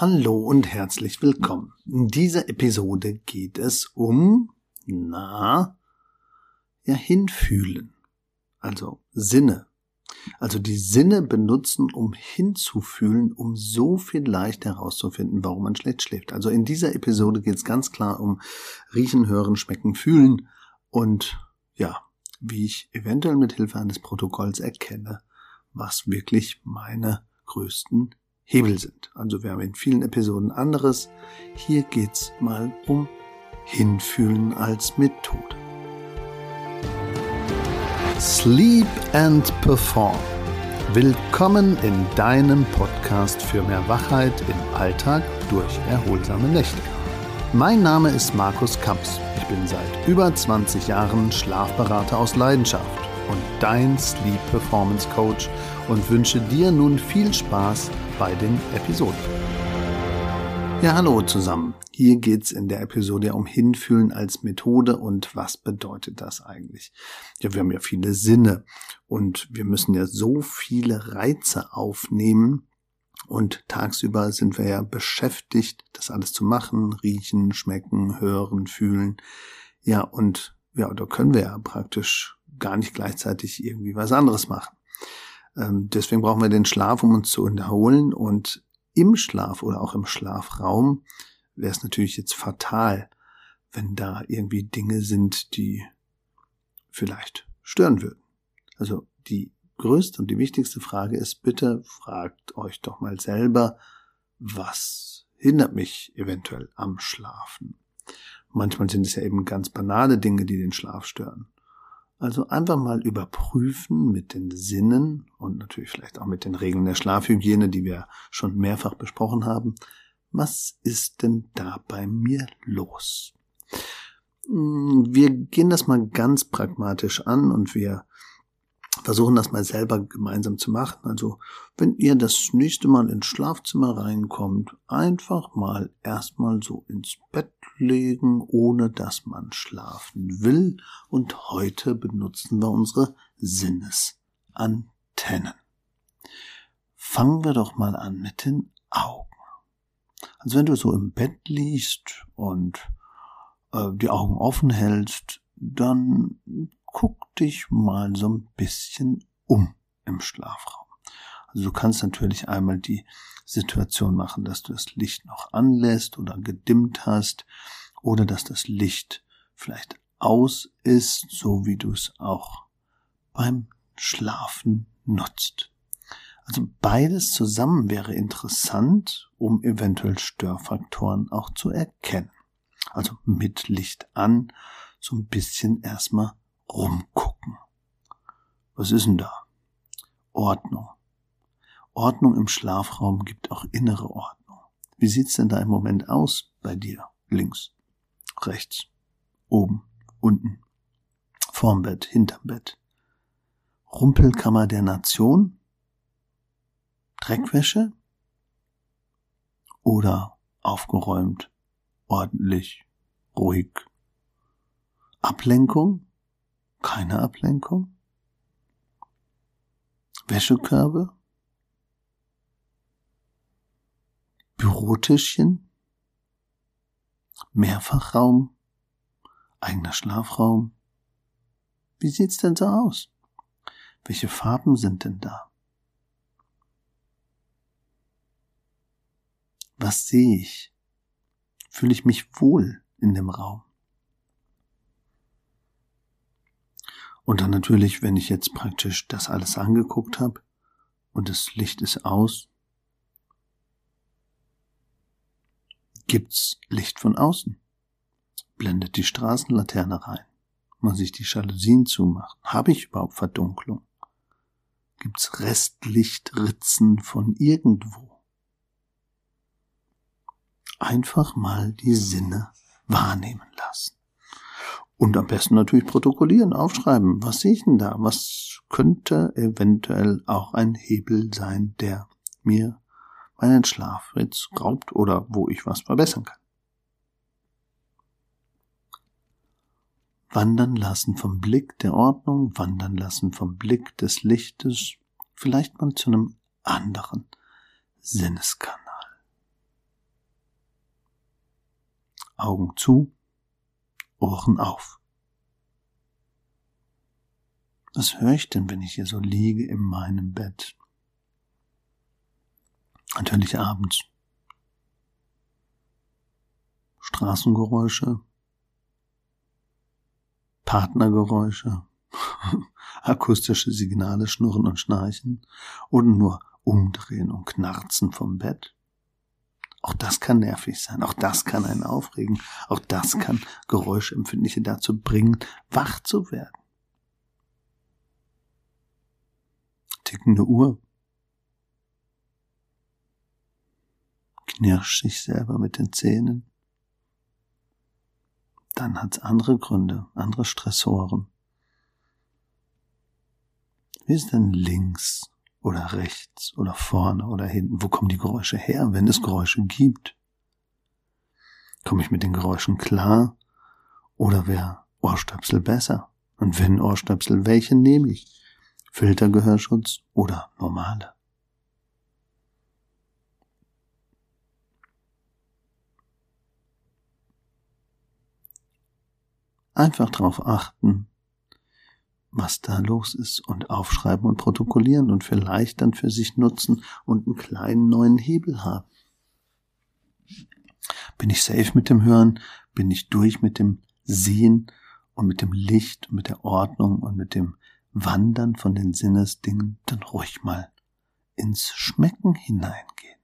Hallo und herzlich willkommen. In dieser Episode geht es um, na, ja, hinfühlen. Also Sinne. Also die Sinne benutzen, um hinzufühlen, um so viel leichter herauszufinden, warum man schlecht schläft. Also in dieser Episode geht es ganz klar um Riechen, Hören, Schmecken, Fühlen und ja, wie ich eventuell mit Hilfe eines Protokolls erkenne, was wirklich meine größten Hebel sind. Also wir haben in vielen Episoden anderes. Hier geht's mal um Hinfühlen als Methode. Sleep and Perform. Willkommen in deinem Podcast für mehr Wachheit im Alltag durch erholsame Nächte. Mein Name ist Markus Kamps. Ich bin seit über 20 Jahren Schlafberater aus Leidenschaft und dein Sleep Performance Coach und wünsche dir nun viel Spaß bei den Episoden. Ja, hallo zusammen. Hier geht's in der Episode um Hinfühlen als Methode und was bedeutet das eigentlich? Ja, wir haben ja viele Sinne und wir müssen ja so viele Reize aufnehmen und tagsüber sind wir ja beschäftigt, das alles zu machen, riechen, schmecken, hören, fühlen. Ja, und ja, da können wir ja praktisch gar nicht gleichzeitig irgendwie was anderes machen. Ähm, deswegen brauchen wir den Schlaf, um uns zu erholen. Und im Schlaf oder auch im Schlafraum wäre es natürlich jetzt fatal, wenn da irgendwie Dinge sind, die vielleicht stören würden. Also die größte und die wichtigste Frage ist, bitte fragt euch doch mal selber, was hindert mich eventuell am Schlafen? Manchmal sind es ja eben ganz banale Dinge, die den Schlaf stören. Also einfach mal überprüfen mit den Sinnen und natürlich vielleicht auch mit den Regeln der Schlafhygiene, die wir schon mehrfach besprochen haben. Was ist denn da bei mir los? Hm, wir gehen das mal ganz pragmatisch an und wir versuchen das mal selber gemeinsam zu machen. Also, wenn ihr das nächste Mal ins Schlafzimmer reinkommt, einfach mal erstmal so ins Bett legen, ohne dass man schlafen will. Und heute benutzen wir unsere Sinnesantennen. Fangen wir doch mal an mit den Augen. Also wenn du so im Bett liegst und äh, die Augen offen hältst, dann guck dich mal so ein bisschen um im Schlafraum. Also du kannst natürlich einmal die Situation machen, dass du das Licht noch anlässt oder gedimmt hast oder dass das Licht vielleicht aus ist, so wie du es auch beim Schlafen nutzt. Also beides zusammen wäre interessant, um eventuell Störfaktoren auch zu erkennen. Also mit Licht an, so ein bisschen erstmal rumgucken. Was ist denn da? Ordnung. Ordnung im Schlafraum gibt auch innere Ordnung. Wie sieht's denn da im Moment aus bei dir? Links, rechts, oben, unten, vorm Bett, hinterm Bett. Rumpelkammer der Nation? Dreckwäsche? Oder aufgeräumt, ordentlich, ruhig? Ablenkung? Keine Ablenkung? Wäschekörbe? Bürotischchen? Mehrfachraum? Eigener Schlafraum? Wie sieht's denn so aus? Welche Farben sind denn da? Was sehe ich? Fühle ich mich wohl in dem Raum? Und dann natürlich, wenn ich jetzt praktisch das alles angeguckt habe und das Licht ist aus, gibt's Licht von außen. Blendet die Straßenlaterne rein. Muss ich die Jalousien zumachen? Habe ich überhaupt Verdunklung? Gibt's Restlichtritzen von irgendwo? Einfach mal die Sinne wahrnehmen lassen. Und am besten natürlich protokollieren, aufschreiben. Was sehe ich denn da? Was könnte eventuell auch ein Hebel sein, der mir meinen Schlaf jetzt raubt oder wo ich was verbessern kann? Wandern lassen vom Blick der Ordnung, wandern lassen vom Blick des Lichtes, vielleicht mal zu einem anderen Sinneskanal. Augen zu, Ohren auf. Was höre ich denn, wenn ich hier so liege in meinem Bett? Natürlich abends. Straßengeräusche, Partnergeräusche, akustische Signale schnurren und schnarchen oder nur umdrehen und knarzen vom Bett. Auch das kann nervig sein, auch das kann einen aufregen, auch das kann Geräuschempfindliche dazu bringen, wach zu werden. Tickende Uhr. Knirscht sich selber mit den Zähnen dann hat es andere Gründe, andere Stressoren. Wie ist denn links oder rechts oder vorne oder hinten? Wo kommen die Geräusche her, wenn es Geräusche gibt? Komme ich mit den Geräuschen klar? Oder wäre Ohrstöpsel besser? Und wenn Ohrstöpsel, welche nehme ich? Filtergehörschutz oder normale? Einfach darauf achten, was da los ist und aufschreiben und protokollieren und vielleicht dann für sich nutzen und einen kleinen neuen Hebel haben. Bin ich safe mit dem Hören? Bin ich durch mit dem Sehen und mit dem Licht und mit der Ordnung und mit dem Wandern von den Sinnesdingen? Dann ruhig mal ins Schmecken hineingehen.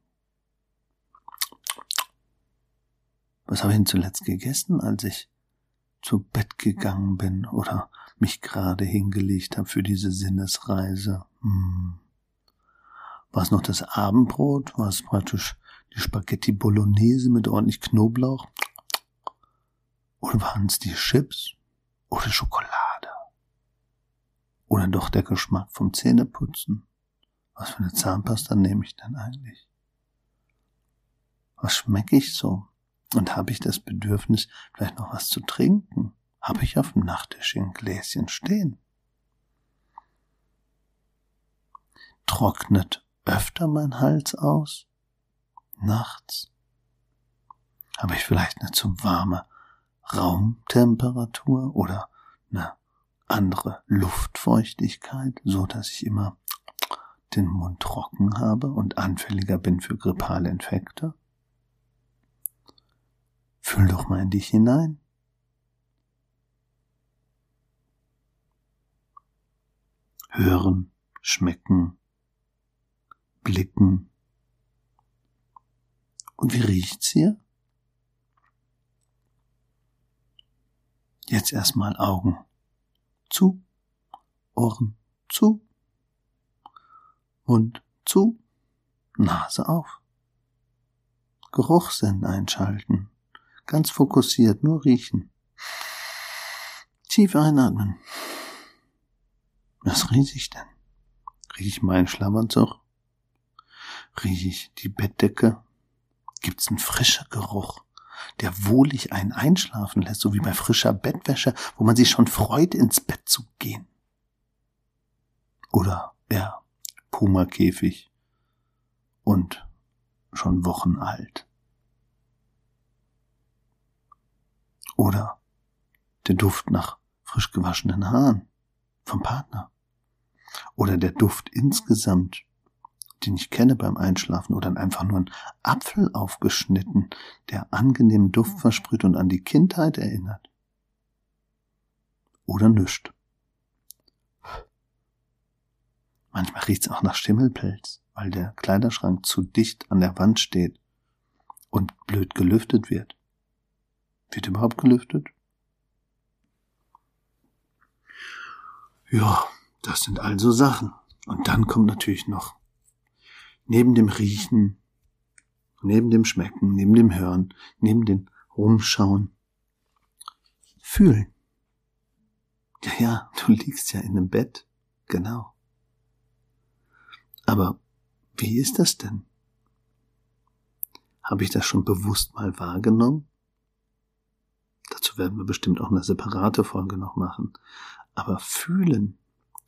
Was habe ich denn zuletzt gegessen, als ich zu Bett gegangen bin oder mich gerade hingelegt habe für diese Sinnesreise. Hm. War es noch das Abendbrot? War es praktisch die Spaghetti Bolognese mit ordentlich Knoblauch? Oder waren es die Chips? Oder Schokolade? Oder doch der Geschmack vom Zähneputzen? Was für eine Zahnpasta nehme ich denn eigentlich? Was schmecke ich so? Und habe ich das Bedürfnis, vielleicht noch was zu trinken? Habe ich auf dem Nachttisch ein Gläschen stehen? Trocknet öfter mein Hals aus? Nachts? Habe ich vielleicht eine zu warme Raumtemperatur oder eine andere Luftfeuchtigkeit, so dass ich immer den Mund trocken habe und anfälliger bin für grippale Infekte? Fühl doch mal in dich hinein. Hören, schmecken, blicken. Und wie riecht's hier? Jetzt erstmal Augen zu, Ohren zu, Mund zu, Nase auf. Geruchssinn einschalten. Ganz fokussiert, nur riechen. Tief einatmen. Was rieche ich denn? Rieche ich meinen Schlafanzug? Rieche ich die Bettdecke? Gibt's einen frischer Geruch, der wohlig einen einschlafen lässt, so wie bei frischer Bettwäsche, wo man sich schon freut, ins Bett zu gehen? Oder ja, Puma-Käfig und schon Wochen alt. Oder der Duft nach frisch gewaschenen Haaren vom Partner. Oder der Duft insgesamt, den ich kenne beim Einschlafen oder einfach nur ein Apfel aufgeschnitten, der angenehmen Duft versprüht und an die Kindheit erinnert. Oder nüscht. Manchmal riecht's auch nach Schimmelpelz, weil der Kleiderschrank zu dicht an der Wand steht und blöd gelüftet wird. Wird überhaupt gelüftet? Ja, das sind also Sachen. Und dann kommt natürlich noch neben dem Riechen, neben dem Schmecken, neben dem Hören, neben dem Rumschauen, fühlen. Ja, ja, du liegst ja in einem Bett, genau. Aber wie ist das denn? Habe ich das schon bewusst mal wahrgenommen? Dazu werden wir bestimmt auch eine separate Folge noch machen. Aber fühlen,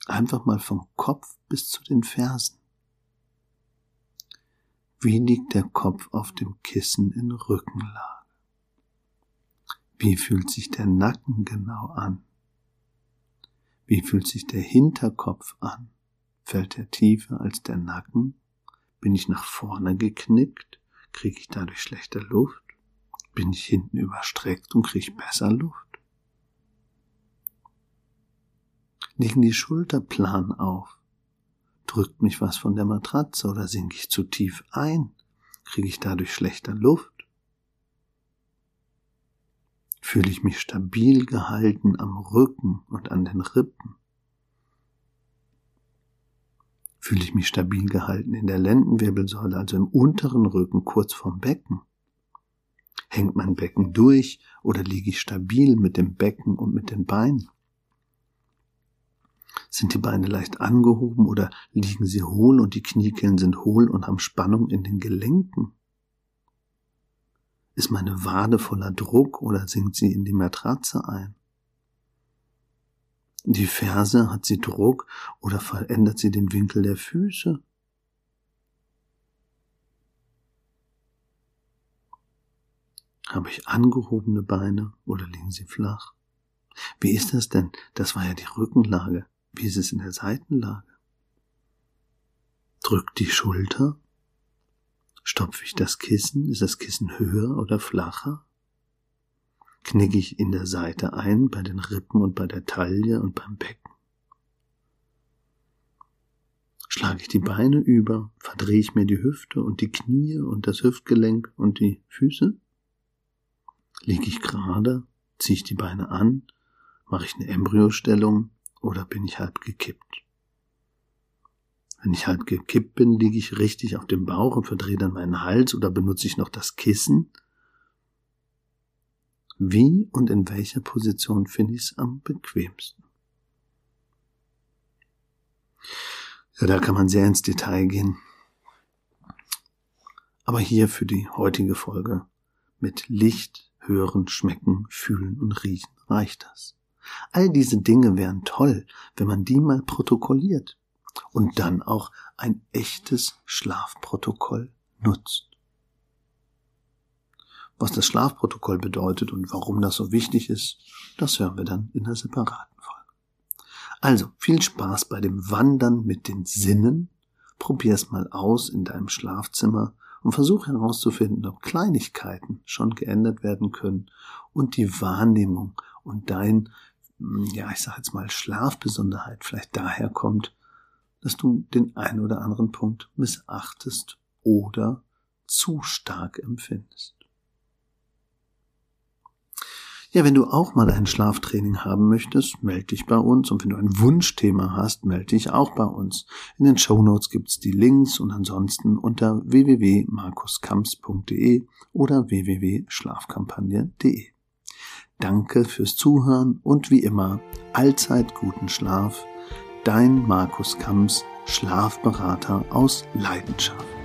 einfach mal vom Kopf bis zu den Fersen. Wie liegt der Kopf auf dem Kissen in Rückenlage? Wie fühlt sich der Nacken genau an? Wie fühlt sich der Hinterkopf an? Fällt er tiefer als der Nacken? Bin ich nach vorne geknickt? Kriege ich dadurch schlechter Luft? Bin ich hinten überstreckt und kriege besser Luft? Liegen die Schulterplan auf? Drückt mich was von der Matratze oder sinke ich zu tief ein? Kriege ich dadurch schlechter Luft? Fühle ich mich stabil gehalten am Rücken und an den Rippen? Fühle ich mich stabil gehalten in der Lendenwirbelsäule, also im unteren Rücken kurz vorm Becken? Hängt mein Becken durch oder liege ich stabil mit dem Becken und mit den Beinen? Sind die Beine leicht angehoben oder liegen sie hohl und die Kniekehlen sind hohl und haben Spannung in den Gelenken? Ist meine Wade voller Druck oder sinkt sie in die Matratze ein? Die Ferse hat sie Druck oder verändert sie den Winkel der Füße? Habe ich angehobene Beine oder liegen sie flach? Wie ist das denn? Das war ja die Rückenlage. Wie ist es in der Seitenlage? Drückt die Schulter Stopfe ich das Kissen? Ist das Kissen höher oder flacher? Knicke ich in der Seite ein, bei den Rippen und bei der Taille und beim Becken? Schlage ich die Beine über? Verdrehe ich mir die Hüfte und die Knie und das Hüftgelenk und die Füße? Liege ich gerade? Ziehe ich die Beine an? Mache ich eine Embryostellung oder bin ich halb gekippt? Wenn ich halt gekippt bin, liege ich richtig auf dem Bauch und verdrehe dann meinen Hals oder benutze ich noch das Kissen. Wie und in welcher Position finde ich es am bequemsten? Ja, da kann man sehr ins Detail gehen. Aber hier für die heutige Folge mit Licht, Hören, Schmecken, Fühlen und Riechen reicht das. All diese Dinge wären toll, wenn man die mal protokolliert und dann auch ein echtes Schlafprotokoll nutzt. Was das Schlafprotokoll bedeutet und warum das so wichtig ist, das hören wir dann in einer separaten Folge. Also viel Spaß bei dem Wandern mit den Sinnen. Probier es mal aus in deinem Schlafzimmer und versuch herauszufinden, ob Kleinigkeiten schon geändert werden können und die Wahrnehmung und dein, ja, ich sag jetzt mal Schlafbesonderheit vielleicht daher kommt, dass du den einen oder anderen Punkt missachtest oder zu stark empfindest. Ja, wenn du auch mal ein Schlaftraining haben möchtest, melde dich bei uns. Und wenn du ein Wunschthema hast, melde dich auch bei uns. In den Show Notes gibt's die Links und ansonsten unter www.markuskamps.de oder www.schlafkampagne.de. Danke fürs Zuhören und wie immer allzeit guten Schlaf dein Markus Kamps, Schlafberater aus Leidenschaft.